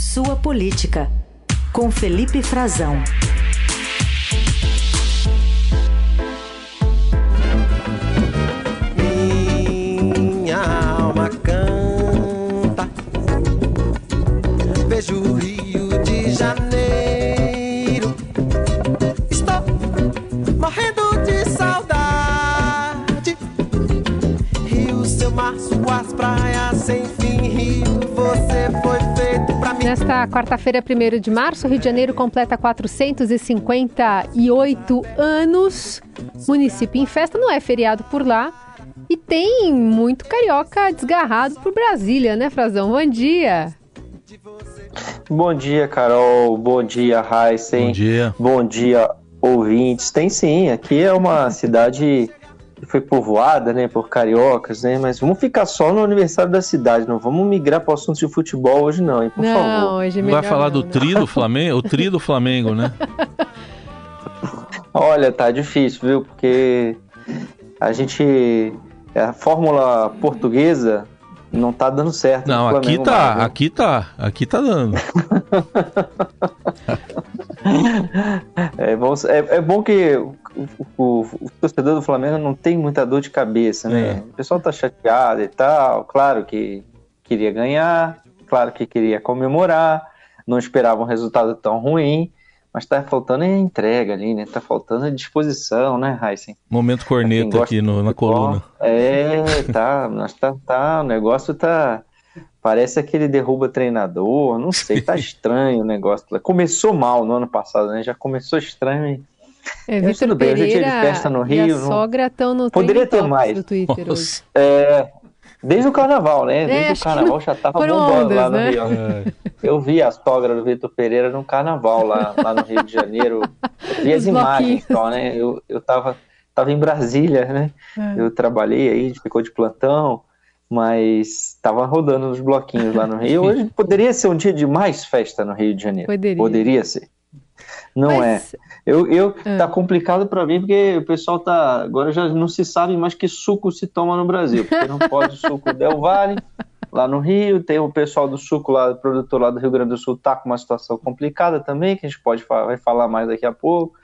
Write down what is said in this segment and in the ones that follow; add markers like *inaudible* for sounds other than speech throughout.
Sua Política, com Felipe Frazão. Minha alma canta, vejo o Rio de Janeiro. Estou morrendo de saudade. Rio, seu mar, suas praias sem fim. Nesta quarta-feira, 1 de março, o Rio de Janeiro completa 458 anos. Município em festa, não é feriado por lá. E tem muito carioca desgarrado por Brasília, né, Frazão? Bom dia. Bom dia, Carol. Bom dia, Heisen. Bom dia. Bom dia, ouvintes. Tem sim, aqui é uma cidade foi povoada, né, por cariocas, né, mas vamos ficar só no aniversário da cidade, não vamos migrar para o assunto de futebol hoje não, hein, por não, favor. hoje é Não vai falar não, do né? tri do Flamengo? O tri do Flamengo, né? *laughs* Olha, tá difícil, viu, porque a gente, a fórmula portuguesa não tá dando certo. no Não, aqui tá, mais, viu? aqui tá, aqui tá dando. *laughs* É bom, é, é bom que o, o- o torcedor do Flamengo não tem muita dor de cabeça, né? É. O pessoal tá chateado e tal, claro que queria ganhar, claro que queria comemorar, não esperava um resultado tão ruim, mas tá faltando a entrega ali, né? Tá faltando a disposição, né, Heisen? Momento corneta aqui no- na coluna. É, tá, mas tá, tá, o negócio tá. Parece aquele derruba treinador, não sei, tá *laughs* estranho o negócio. Começou mal no ano passado, né? Já começou estranho É, Mas tudo bem, hoje é dia de Pereira festa no Rio, a não- sogra estão no Poderia ter mais. do Twitter hoje. É, desde o carnaval, né? É, Desde acho o carnaval *laughs* já tava foram bombando ondas, lá no né? Rio. É, Eu vi a sogra do Vitor Pereira no carnaval lá, lá no Rio de Janeiro. Eu vi as Os imagens bloquinhos. só, né? Eu, eu tava, tava em Brasília, né? É. Eu trabalhei aí, ficou de plantão, mas tava rodando nos bloquinhos lá no Rio. Hoje poderia ser um dia de mais festa no Rio de Janeiro. Poderia. ser. Não é. Mas, Eu, eu Ah. tá complicado para mim porque o pessoal tá agora já não se sabe mais que suco se toma no Brasil, porque não pode suco Del Valle lá no Rio, tem o pessoal do suco lá, produtor lá do Rio Grande do Sul tá com uma situação complicada também, que a gente pode vai falar mais daqui a pouco.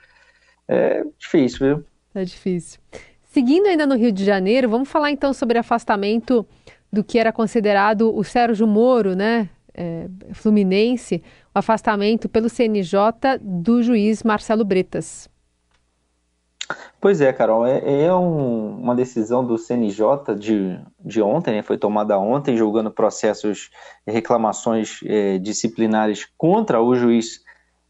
É difícil, viu? Tá difícil. Seguindo ainda no Rio de Janeiro, vamos falar então sobre afastamento do que era considerado o Sérgio Moro, né? É, Fluminense, o afastamento pelo CNJ do juiz Marcelo Bretas. Pois é, Carol, é, é um- uma decisão do CNJ de, de ontem, né? Foi tomada ontem, julgando processos e reclamações eh, disciplinares contra o juiz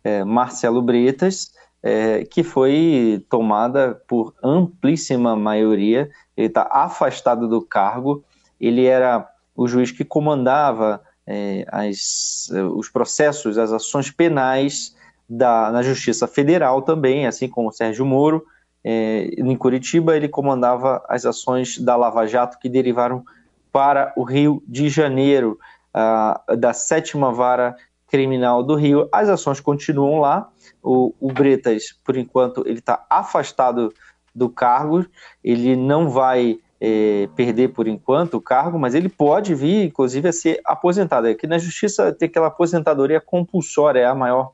eh, Marcelo Bretas, eh, que foi tomada por amplíssima maioria. Ele está afastado do cargo. Ele era o juiz que comandava eh, as- os processos, as ações penais da, na Justiça Federal também, assim como o Sérgio Moro. É, em Curitiba, ele comandava as ações da Lava Jato que derivaram para o Rio de Janeiro, ah, da sétima vara criminal do Rio. As ações continuam lá. O, o Bretas, por enquanto, ele está afastado do cargo. Ele não vai eh, perder por enquanto o cargo, mas ele pode vir, inclusive, a ser aposentado. Aqui na Justiça tem aquela aposentadoria compulsória, é a maior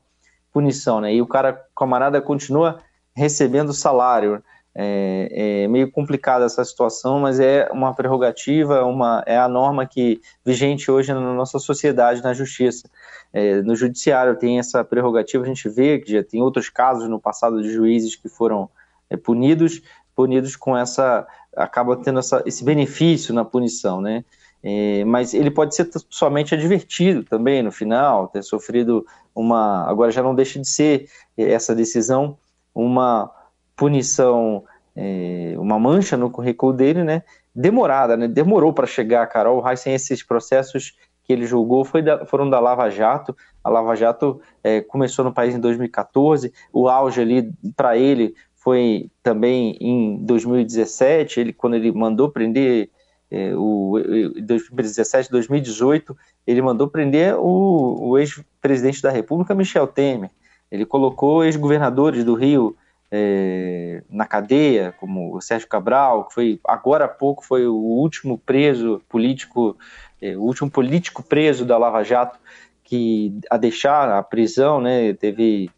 punição, né? E o cara, camarada, continua recebendo salário. É, é meio complicada essa situação, mas é uma prerrogativa, uma, é a norma que vigente hoje na nossa sociedade, na justiça. É, no judiciário tem essa prerrogativa, a gente vê que já tem outros casos no passado de juízes que foram é, punidos, punidos com essa, acaba tendo essa, esse benefício na punição, né? É, mas ele pode ser somente advertido também no final, ter sofrido uma. Agora já não deixa de ser essa decisão uma punição, é, uma mancha no currículo dele, né? Demorada, né? Demorou para chegar, Carol Heissen, esses processos que ele julgou da, foram da Lava Jato. A Lava Jato é, começou no país em 2014, o auge ali para ele foi também em 2017, ele, quando ele mandou prender é, o, em 2017, 2018, ele mandou prender o, o ex-presidente da República, Michel Temer. Ele colocou ex-governadores do Rio é, na cadeia, como o Sérgio Cabral, que foi agora há pouco foi o último preso político, é, o último político preso da Lava Jato, que a deixar a prisão, né, teve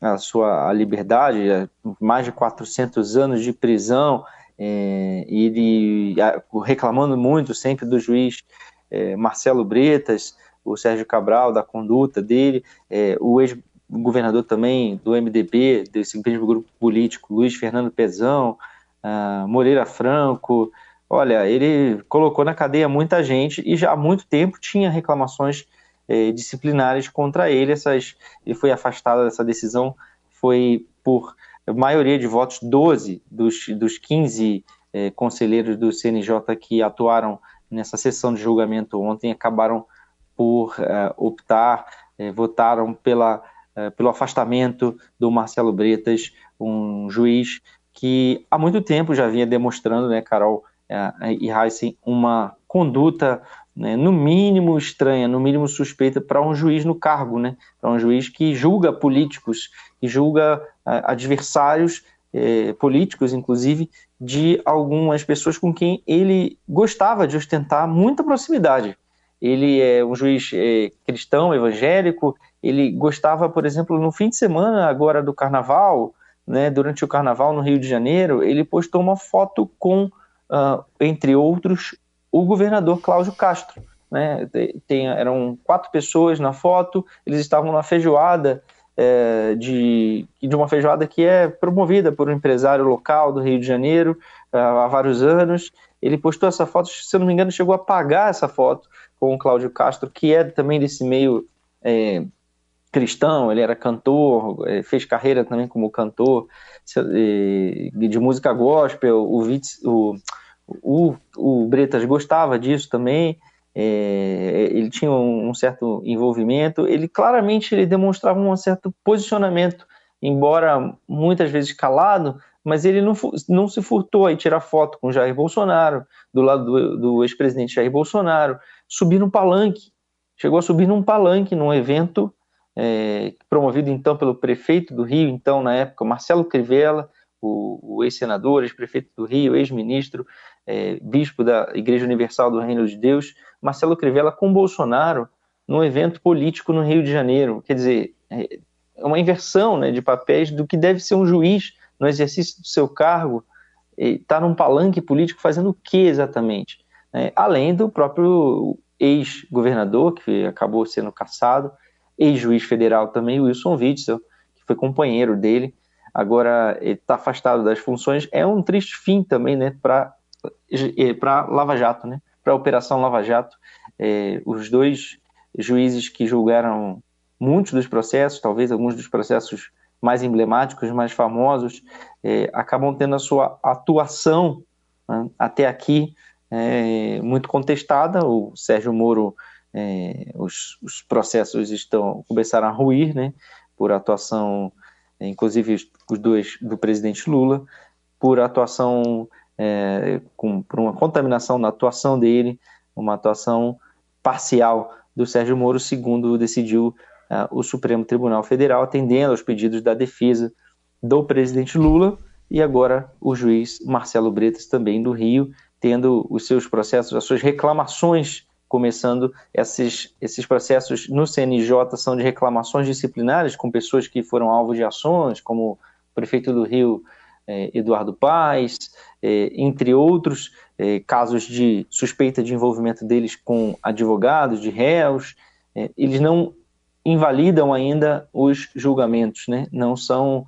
a sua a liberdade, mais de 400 anos de prisão, é, ele reclamando muito sempre do juiz é, Marcelo Bretas, o Sérgio Cabral, da conduta dele, é, o ex-governador também do MDB, desse mesmo grupo político, Luiz Fernando Pezão, Moreira Franco, olha, ele colocou na cadeia muita gente e já há muito tempo tinha reclamações é, disciplinares contra ele. Essas, ele foi afastado dessa decisão, foi por maioria de votos, 12 dos, dos 15 é, conselheiros do CNJ que atuaram nessa sessão de julgamento ontem acabaram por é, optar, votaram pela, pelo afastamento do Marcelo Bretas, um juiz que há muito tempo já vinha demonstrando, né, Carol e Heisen, uma conduta né, no mínimo estranha, no mínimo suspeita para um juiz no cargo, né, para um juiz que julga políticos, que julga uh, adversários eh, políticos, inclusive, de algumas pessoas com quem ele gostava de ostentar muita proximidade. Ele é um juiz eh, cristão, evangélico, ele gostava, por exemplo, no fim de semana agora do carnaval, né, durante o carnaval no Rio de Janeiro, ele postou uma foto com, uh, entre outros, o governador Cláudio Castro. Né? Tem, eram quatro pessoas na foto, eles estavam numa feijoada é, de, de uma feijoada que é promovida por um empresário local do Rio de Janeiro é, há vários anos. Ele postou essa foto, se eu não me engano, chegou a pagar essa foto com o Cláudio Castro, que é também desse meio é, cristão, ele era cantor, é, fez carreira também como cantor de música gospel, o, o, o, o Bretas gostava disso também, é, ele tinha um, um, certo envolvimento, ele claramente ele demonstrava um certo posicionamento, embora muitas vezes calado, mas ele não, não se furtou a tirar foto com Jair Bolsonaro, do lado do, do ex-presidente Jair Bolsonaro, subir no palanque, chegou a subir num palanque, num evento é, promovido então pelo prefeito do Rio, então na época Marcelo Crivella, o, o ex-senador, ex-prefeito do Rio, ex-ministro, é, bispo da Igreja Universal do Reino de Deus, Marcelo Crivella com Bolsonaro num evento político no Rio de Janeiro. Quer dizer, é, é uma inversão né, de papéis do que deve ser um juiz no exercício do seu cargo, está num palanque político fazendo o que exatamente? É, além do próprio ex-governador, que acabou sendo caçado, ex-juiz federal também, Wilson Witzel, que foi companheiro dele, agora está afastado das funções, é um triste fim também, né, para para Lava Jato, né, para a Operação Lava Jato. É, os dois juízes que julgaram muitos dos processos, talvez alguns dos processos mais emblemáticos, mais famosos, é, acabam tendo a sua atuação né, até aqui é, muito contestada. O Sérgio Moro, é, os, os, processos estão começaram a ruir, né, por atuação inclusive os dois do presidente Lula, por atuação, é, com, por uma contaminação na atuação dele, uma atuação parcial do Sérgio Moro, segundo decidiu é, o Supremo Tribunal Federal, atendendo aos pedidos da defesa do presidente Lula e agora o juiz Marcelo Bretas, também do Rio, tendo os seus processos, as suas reclamações começando esses, esses processos no CNJ são de reclamações disciplinares com pessoas que foram alvo de ações, como o prefeito do Rio, eh, Eduardo Paes, eh, entre outros eh, casos de suspeita de envolvimento deles com advogados, de réus. Eles não invalidam ainda os julgamentos, né? não, são,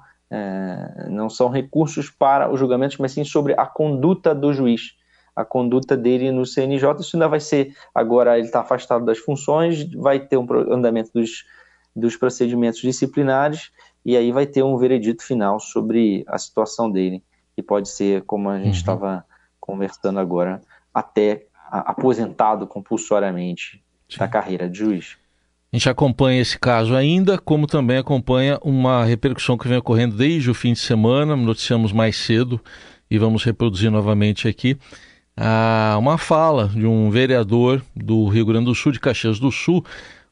não são recursos para os julgamentos, mas sim sobre a conduta do juiz a conduta dele no CNJ. Isso ainda vai ser, agora ele está afastado das funções, vai ter um andamento dos, dos procedimentos disciplinares e aí vai ter um veredito final sobre a situação dele, que pode ser, como a gente estava uhum. conversando agora, até aposentado compulsoriamente Sim. da carreira de juiz. A gente acompanha esse caso ainda, como também acompanha uma repercussão que vem ocorrendo desde o fim de semana, noticiamos mais cedo e vamos reproduzir novamente aqui ah, uma fala de um vereador do Rio Grande do Sul, de Caxias do Sul.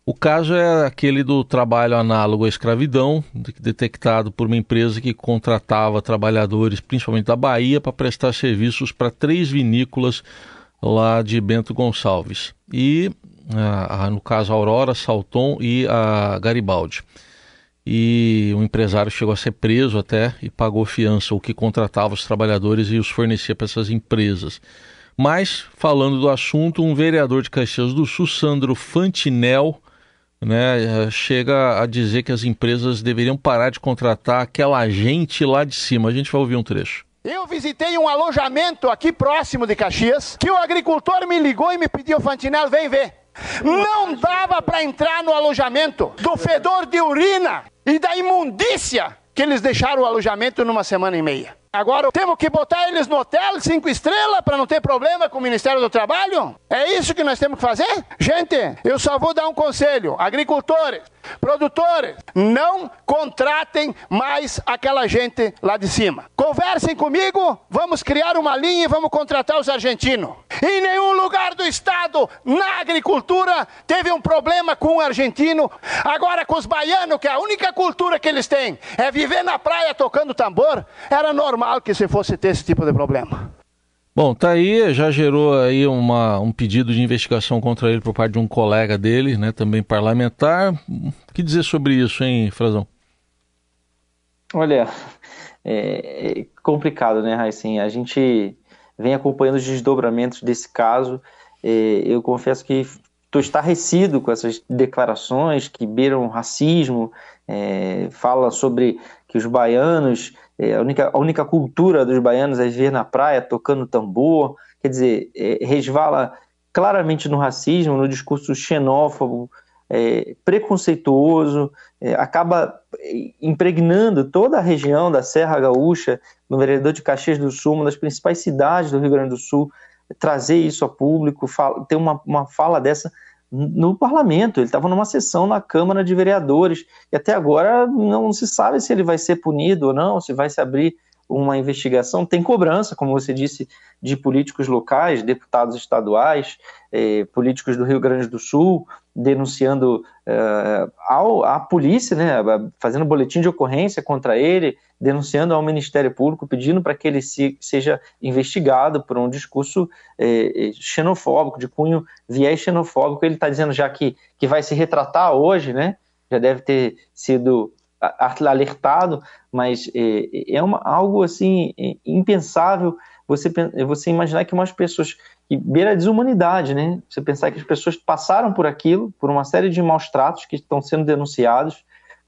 O caso é aquele do trabalho análogo à escravidão, detectado por uma empresa que contratava trabalhadores, principalmente da Bahia, para prestar serviços para três vinícolas lá de Bento Gonçalves. E a, a, no caso a Aurora, Salton e a Garibaldi. E o empresário chegou a ser preso até e pagou fiança, o que contratava os trabalhadores e os fornecia para essas empresas. Mas, falando do assunto, um vereador de Caxias do Sul, Sandro Fantinel, né, chega a dizer que as empresas deveriam parar de contratar aquela gente lá de cima. A gente vai ouvir um trecho. Eu visitei um alojamento aqui próximo de Caxias, que o agricultor me ligou e me pediu, Fantinel, vem ver. Não dava para entrar no alojamento do fedor de urina e da imundícia que eles deixaram o alojamento numa semana e meia. Agora temos que botar eles no hotel cinco estrelas para não ter problema com o Ministério do Trabalho? É isso que nós temos que fazer? Gente, eu só vou dar um conselho: agricultores, produtores, não contratem mais aquela gente lá de cima. Conversem comigo, vamos criar uma linha e vamos contratar os argentinos. Em nenhum lugar do estado, na agricultura, teve um problema com o argentino. Agora com os baianos, que a única cultura que eles têm é viver na praia tocando tambor, era normal que se fosse ter esse tipo de problema. Bom, tá aí, já gerou aí uma, um pedido de investigação contra ele por parte de um colega dele, né, também parlamentar. O que dizer sobre isso, hein, Frazão? Olha, é, é complicado, né, Raicin? A gente vem acompanhando os desdobramentos desse caso. É, eu confesso que estou estarrecido com essas declarações que beiram racismo, é, fala sobre que os baianos é, a, única, a única cultura dos baianos é viver na praia tocando tambor, quer dizer, é, resvala claramente no racismo, no discurso xenófobo, é, preconceituoso, é, acaba impregnando toda a região da Serra Gaúcha, no vereador de Caxias do Sul, uma das principais cidades do Rio Grande do Sul, trazer isso a público, fala, ter uma, uma fala dessa no parlamento, ele estava numa sessão na Câmara de Vereadores, e até agora não se sabe se ele vai ser punido ou não, se vai se abrir uma investigação. Tem cobrança, como você disse, de políticos locais, deputados estaduais, eh, políticos do Rio Grande do Sul, denunciando uh, ao, à polícia, né, fazendo boletim de ocorrência contra ele, denunciando ao Ministério Público, pedindo para que ele se, seja investigado por um discurso eh, xenofóbico, de cunho viés xenofóbico. Ele está dizendo já que, que vai se retratar hoje, né, já deve ter sido alertado, mas é, é uma, algo assim impensável você, você imaginar que umas pessoas que beira a desumanidade, né? Você pensar que as pessoas passaram por aquilo, por uma série de maus tratos que estão sendo denunciados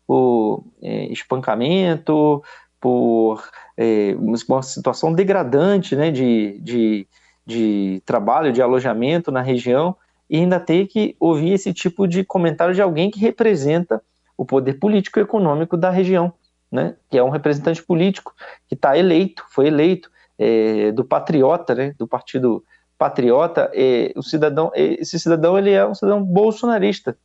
por é, espancamento, por é, uma situação degradante, né? De, de, de trabalho, de alojamento na região, e ainda ter que ouvir esse tipo de comentário de alguém que representa o poder político e econômico da região, né? Que é um representante político que está eleito, foi eleito é, do patriota, né? Do partido patriota, é, o cidadão, é, esse cidadão ele é um cidadão bolsonarista.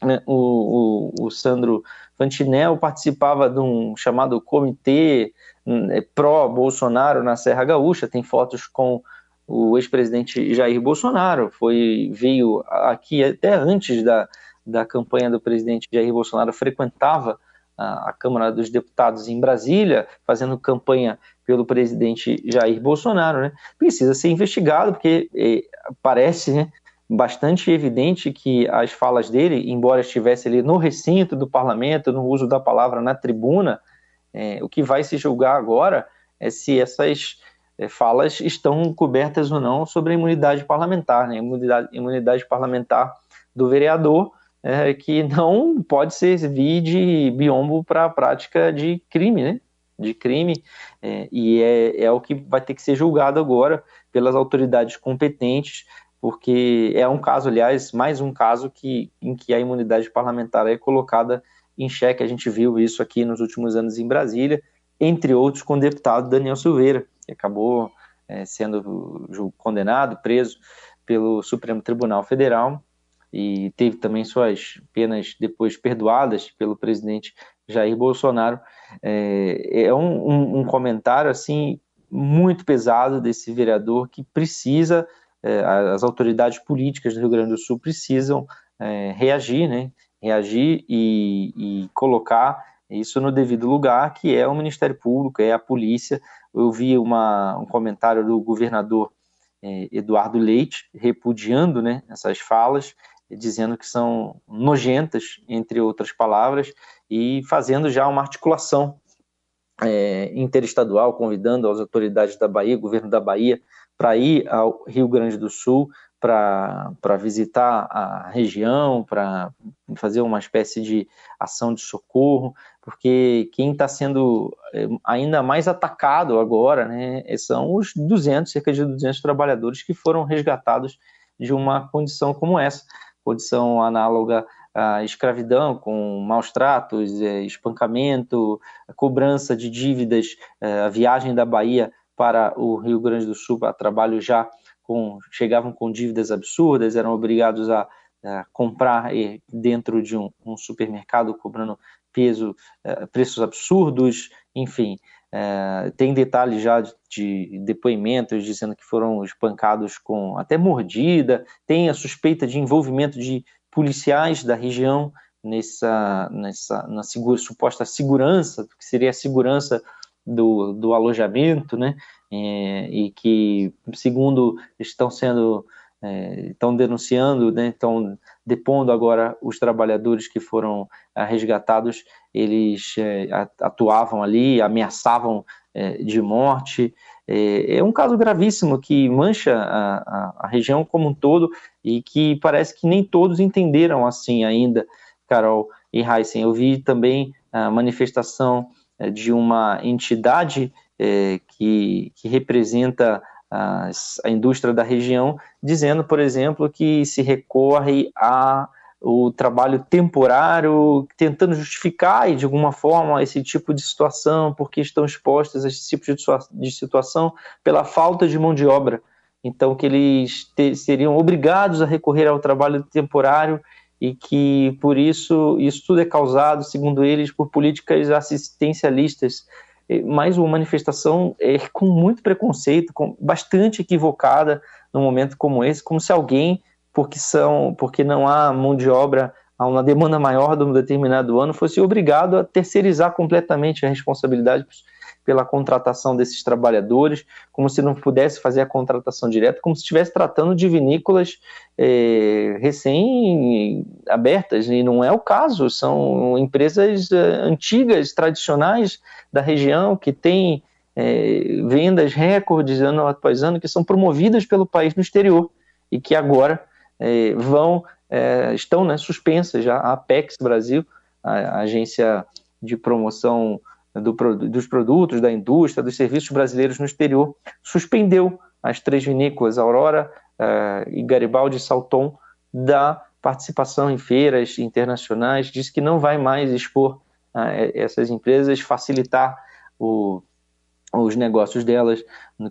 Né? O, o, o, Sandro Fantinel participava de um chamado comitê né, pró-Bolsonaro na Serra Gaúcha, tem fotos com o ex-presidente Jair Bolsonaro, foi veio aqui até antes da, da campanha do presidente Jair Bolsonaro, frequentava a, Câmara dos Deputados em Brasília, fazendo campanha pelo presidente Jair Bolsonaro, né, precisa ser investigado, porque é, parece né, bastante evidente que as falas dele, embora estivesse ali no recinto do parlamento, no uso da palavra na tribuna, é, o que vai se julgar agora é se essas é, falas estão cobertas ou não sobre a imunidade parlamentar, né, imunidade, imunidade parlamentar do vereador, é, que não pode servir de biombo para a prática de crime, né? de crime, é, e é, é o que vai ter que ser julgado agora pelas autoridades competentes, porque é um caso, aliás, mais um caso que, em que a imunidade parlamentar é colocada em xeque. A gente viu isso aqui nos últimos anos em Brasília, entre outros com o deputado Daniel Silveira, que acabou é, sendo condenado, preso pelo Supremo Tribunal Federal e teve também suas penas depois perdoadas pelo presidente Jair Bolsonaro. É, é um, um, um, comentário assim muito pesado desse vereador que precisa, é, as autoridades políticas do Rio Grande do Sul precisam é, reagir, né? Reagir e, e, colocar isso no devido lugar, que é o Ministério Público, é a polícia. Eu vi uma, um comentário do governador é, Eduardo Leite repudiando né, essas falas dizendo que são nojentas, entre outras palavras, e fazendo já uma articulação é, interestadual, convidando as autoridades da Bahia, governo da Bahia, para ir ao Rio Grande do Sul para visitar a região, para fazer uma espécie de ação de socorro, porque quem está sendo é, ainda mais atacado agora né, são os 200, cerca de 200 trabalhadores que foram resgatados de uma condição como essa, condição análoga à escravidão, com maus tratos, é, espancamento, cobrança de dívidas, é, a viagem da Bahia para o Rio Grande do Sul para trabalho já com, chegavam com dívidas absurdas, eram obrigados a, a comprar dentro de um, um supermercado cobrando peso, preços absurdos, enfim. Uh, tem detalhes já de, de, depoimentos dizendo que foram espancados com até mordida, tem a suspeita de envolvimento de policiais da região nessa, nessa na segura, suposta segurança, que seria a segurança do, do alojamento, né? É, e que, segundo estão sendo, é, estão denunciando, né? Estão depondo agora os trabalhadores que foram é, resgatados, eles é, atuavam ali, ameaçavam é, de morte. É, um caso gravíssimo que mancha a, região como um todo e que parece que nem todos entenderam assim ainda, Carol e Heisen. Eu vi também a manifestação é, de uma entidade é, que, que representa a, a indústria da região, dizendo, por exemplo, que se recorre a o trabalho temporário, tentando justificar de alguma forma esse tipo de situação, porque estão expostos a esse tipo de situação pela falta de mão de obra. Então, que eles te, seriam obrigados a recorrer ao trabalho temporário e que por isso isso tudo é causado, segundo eles, por políticas assistencialistas. Mas uma manifestação é, com muito preconceito, com, bastante equivocada num momento como esse, como se alguém, porque são, porque não há mão de obra a uma demanda maior de um determinado ano, fosse obrigado a terceirizar completamente a responsabilidade pela contratação desses trabalhadores, como se não pudesse fazer a contratação direta, como se estivesse tratando de vinícolas é, recém-abertas, e não é o caso, são empresas é, antigas, tradicionais da região, que têm é, vendas recordes ano após ano, que são promovidas pelo país no exterior, e que agora é, vão, estão né, suspensas já, a Apex Brasil, a agência de promoção do, dos produtos, da indústria, dos serviços brasileiros no exterior, suspendeu as três vinícolas, Aurora uh, e Garibaldi Salton, da participação em feiras internacionais, disse que não vai mais expor uh, essas empresas, facilitar o, os negócios delas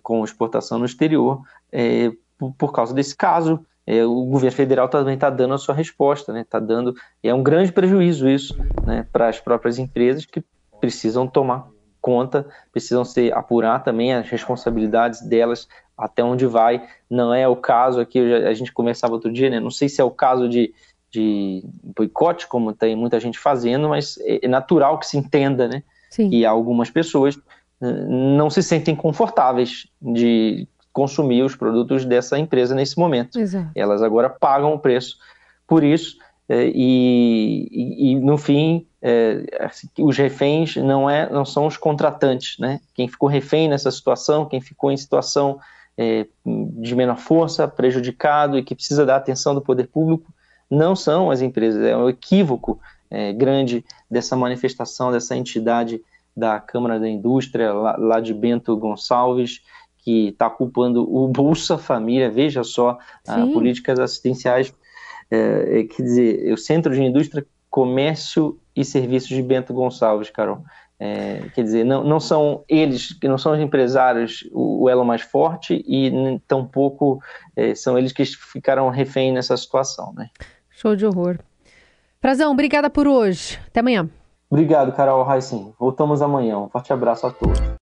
com exportação no exterior, é, por, por, causa desse caso. O governo federal também está dando a sua resposta, está né? Tá dando é um grande prejuízo isso né, para as próprias empresas que precisam tomar conta, precisam se apurar também as responsabilidades delas até onde vai. Não é o caso aqui, a gente conversava outro dia, né? Não sei se é o caso de, de boicote, como tem muita gente fazendo, mas é, é natural que se entenda, né? Sim. Que algumas pessoas não se sentem confortáveis de consumir os produtos dessa empresa nesse momento. Exato. Elas agora pagam o preço por isso é, e, e, e, no fim é, assim, os reféns não, é, não são os contratantes, né? Quem ficou refém nessa situação, quem ficou em situação é, de menor força, prejudicado e que precisa da atenção do poder público, não são as empresas. É um equívoco é, grande dessa manifestação, dessa entidade da Câmara da Indústria, lá, lá de Bento Gonçalves, que está culpando o Bolsa Família, veja só, políticas assistenciais é, é, quer dizer, o Centro de Indústria, Comércio e Serviços de Bento Gonçalves, Carol. É, quer dizer, não, não são eles, que não são os empresários o, o elo mais forte e tampouco é, são eles que ficaram refém nessa situação, né? Show de horror. Frazão, obrigada por hoje. Até amanhã. Obrigado, Carol Raicin. Voltamos amanhã. Um forte abraço a todos.